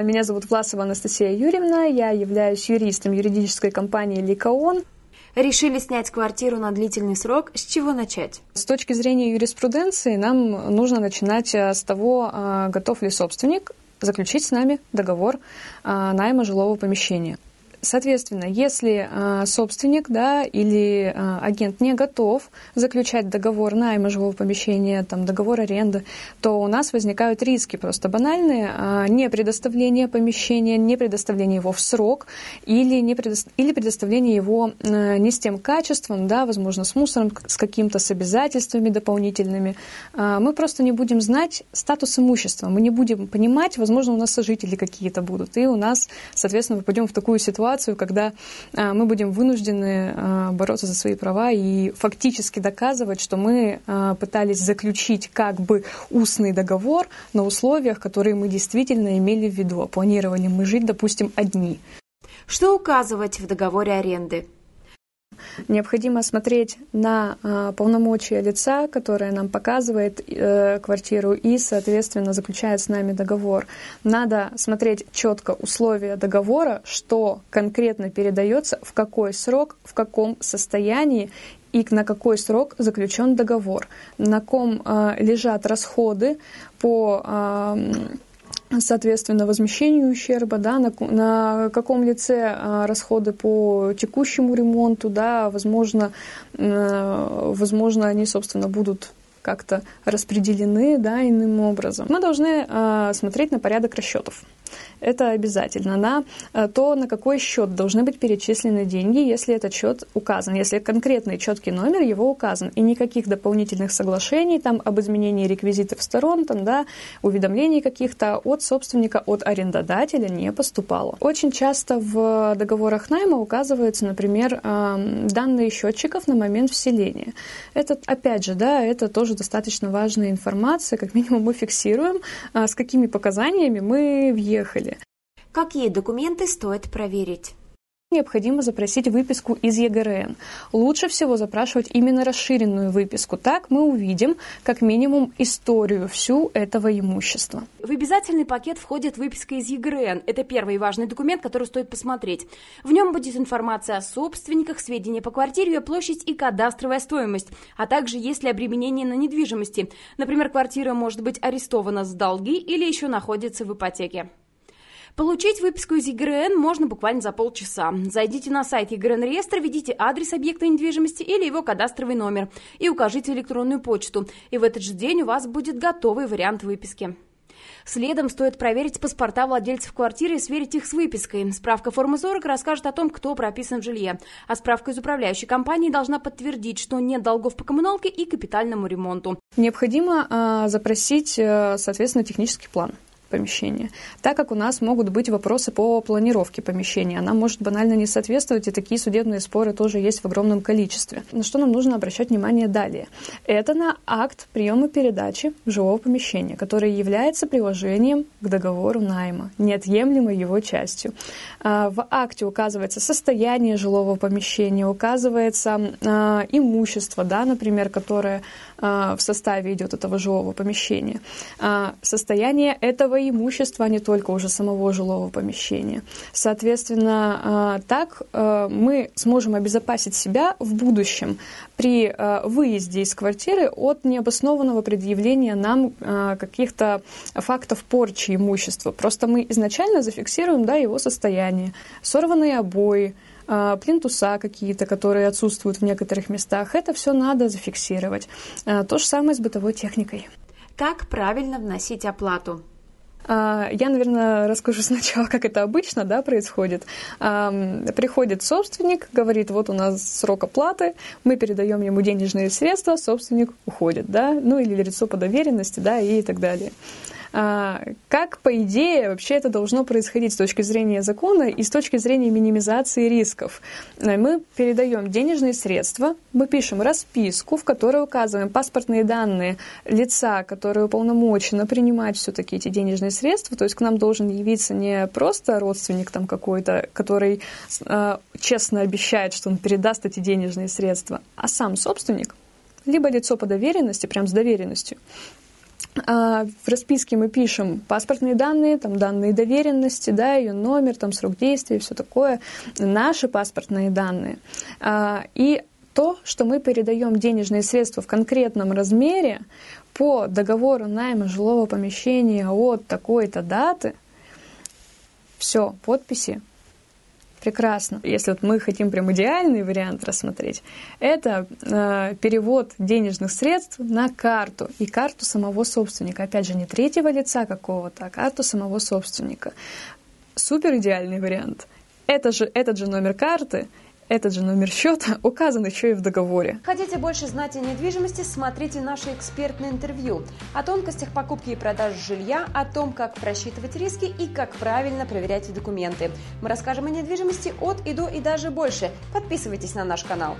Меня зовут Власова Анастасия Юрьевна, я являюсь юристом юридической компании «Ликаон». Решили снять квартиру на длительный срок. С чего начать? С точки зрения юриспруденции нам нужно начинать э, с того, э, готов ли собственник заключить с нами договор э, найма жилого помещения. Соответственно, если э, собственник да, или э, агент не готов заключать договор найма жилого помещения, там, договор аренды, то у нас возникают риски просто банальные, э, не предоставление помещения, не предоставление его в срок или, не предо... или предоставление его не с тем качеством, да, возможно, с мусором, с каким-то с обязательствами дополнительными. Мы просто не будем знать статус имущества, мы не будем понимать, возможно, у нас сожители какие-то будут, и у нас, соответственно, попадем в такую ситуацию, ситуацию, когда а, мы будем вынуждены а, бороться за свои права и фактически доказывать, что мы а, пытались заключить как бы устный договор на условиях, которые мы действительно имели в виду. А планировали мы жить, допустим, одни. Что указывать в договоре аренды? Необходимо смотреть на э, полномочия лица, которое нам показывает э, квартиру и, соответственно, заключает с нами договор. Надо смотреть четко условия договора, что конкретно передается, в какой срок, в каком состоянии и на какой срок заключен договор, на ком э, лежат расходы по э, соответственно, возмещению ущерба, да, на, на каком лице а, расходы по текущему ремонту, да, возможно, э, возможно, они, собственно, будут как-то распределены, да, иным образом. Мы должны э, смотреть на порядок расчетов это обязательно, на э, то, на какой счет должны быть перечислены деньги, если этот счет указан, если конкретный четкий номер его указан, и никаких дополнительных соглашений там об изменении реквизитов сторон, там, да, уведомлений каких-то от собственника, от арендодателя не поступало. Очень часто в договорах найма указываются, например, данные счетчиков на момент вселения. Это, опять же, да, это тоже достаточно важная информация, как минимум мы фиксируем, а, с какими показаниями мы въехали Какие документы стоит проверить? необходимо запросить выписку из ЕГРН. Лучше всего запрашивать именно расширенную выписку. Так мы увидим как минимум историю всю этого имущества. В обязательный пакет входит выписка из ЕГРН. Это первый важный документ, который стоит посмотреть. В нем будет информация о собственниках, сведения по квартире, ее площадь и кадастровая стоимость, а также есть ли обременение на недвижимости. Например, квартира может быть арестована с долги или еще находится в ипотеке. Получить выписку из ЕГРН можно буквально за полчаса. Зайдите на сайт ЕГРН реестра, введите адрес объекта недвижимости или его кадастровый номер и укажите электронную почту. И в этот же день у вас будет готовый вариант выписки. Следом стоит проверить паспорта владельцев квартиры и сверить их с выпиской. Справка формы 40 расскажет о том, кто прописан в жилье. А справка из управляющей компании должна подтвердить, что нет долгов по коммуналке и капитальному ремонту. Необходимо э, запросить, соответственно, технический план помещения. Так как у нас могут быть вопросы по планировке помещения, она может банально не соответствовать, и такие судебные споры тоже есть в огромном количестве. На что нам нужно обращать внимание далее? Это на акт приема передачи жилого помещения, который является приложением к договору найма, неотъемлемой его частью. А, в акте указывается состояние жилого помещения, указывается а, имущество, да, например, которое в составе идет этого жилого помещения, состояние этого имущества, а не только уже самого жилого помещения. Соответственно, а, так а, мы сможем обезопасить себя в будущем при а, выезде из квартиры от необоснованного предъявления нам каких-то фактов порчи имущества. Просто мы изначально зафиксируем да, его состояние. Сорванные обои, плинтуса какие-то, которые отсутствуют в некоторых местах. Это все надо зафиксировать. То же самое с бытовой техникой. Как правильно вносить оплату? А, я, наверное, расскажу сначала, как это обычно да, происходит. Приходит собственник, говорит, вот у нас срок оплаты, мы передаем ему денежные средства, собственник уходит, да, ну или лицо по доверенности, да, и так далее. А, как, по идее, вообще это должно происходить с точки зрения закона и с точки зрения минимизации рисков? Э, мы передаем денежные средства, мы пишем расписку, в которой указываем паспортные данные лица, которое уполномочено принимать все-таки эти денежные средства, то есть к нам должен явиться не просто родственник там какой-то, который э, честно обещает, что он передаст эти денежные средства, а сам собственник, либо лицо по доверенности, прям с доверенностью. А, в расписке мы пишем паспортные данные, там данные доверенности, да, ее номер, там срок действия, все такое, наши паспортные данные. А, и то, что мы передаем денежные средства в конкретном размере по договору найма жилого помещения от такой-то даты, все, подписи, Прекрасно. Если вот мы хотим прям идеальный вариант рассмотреть, это э, перевод денежных средств на карту и карту самого собственника. Опять же, не третьего лица какого-то, а карту самого собственника. Супер идеальный вариант. Это же, этот же номер карты этот же номер счета указан еще и в договоре. Хотите больше знать о недвижимости, смотрите наше экспертное интервью о тонкостях покупки и продажи жилья, о том, как просчитывать риски и как правильно проверять документы. Мы расскажем о недвижимости от и до и даже больше. Подписывайтесь на наш канал.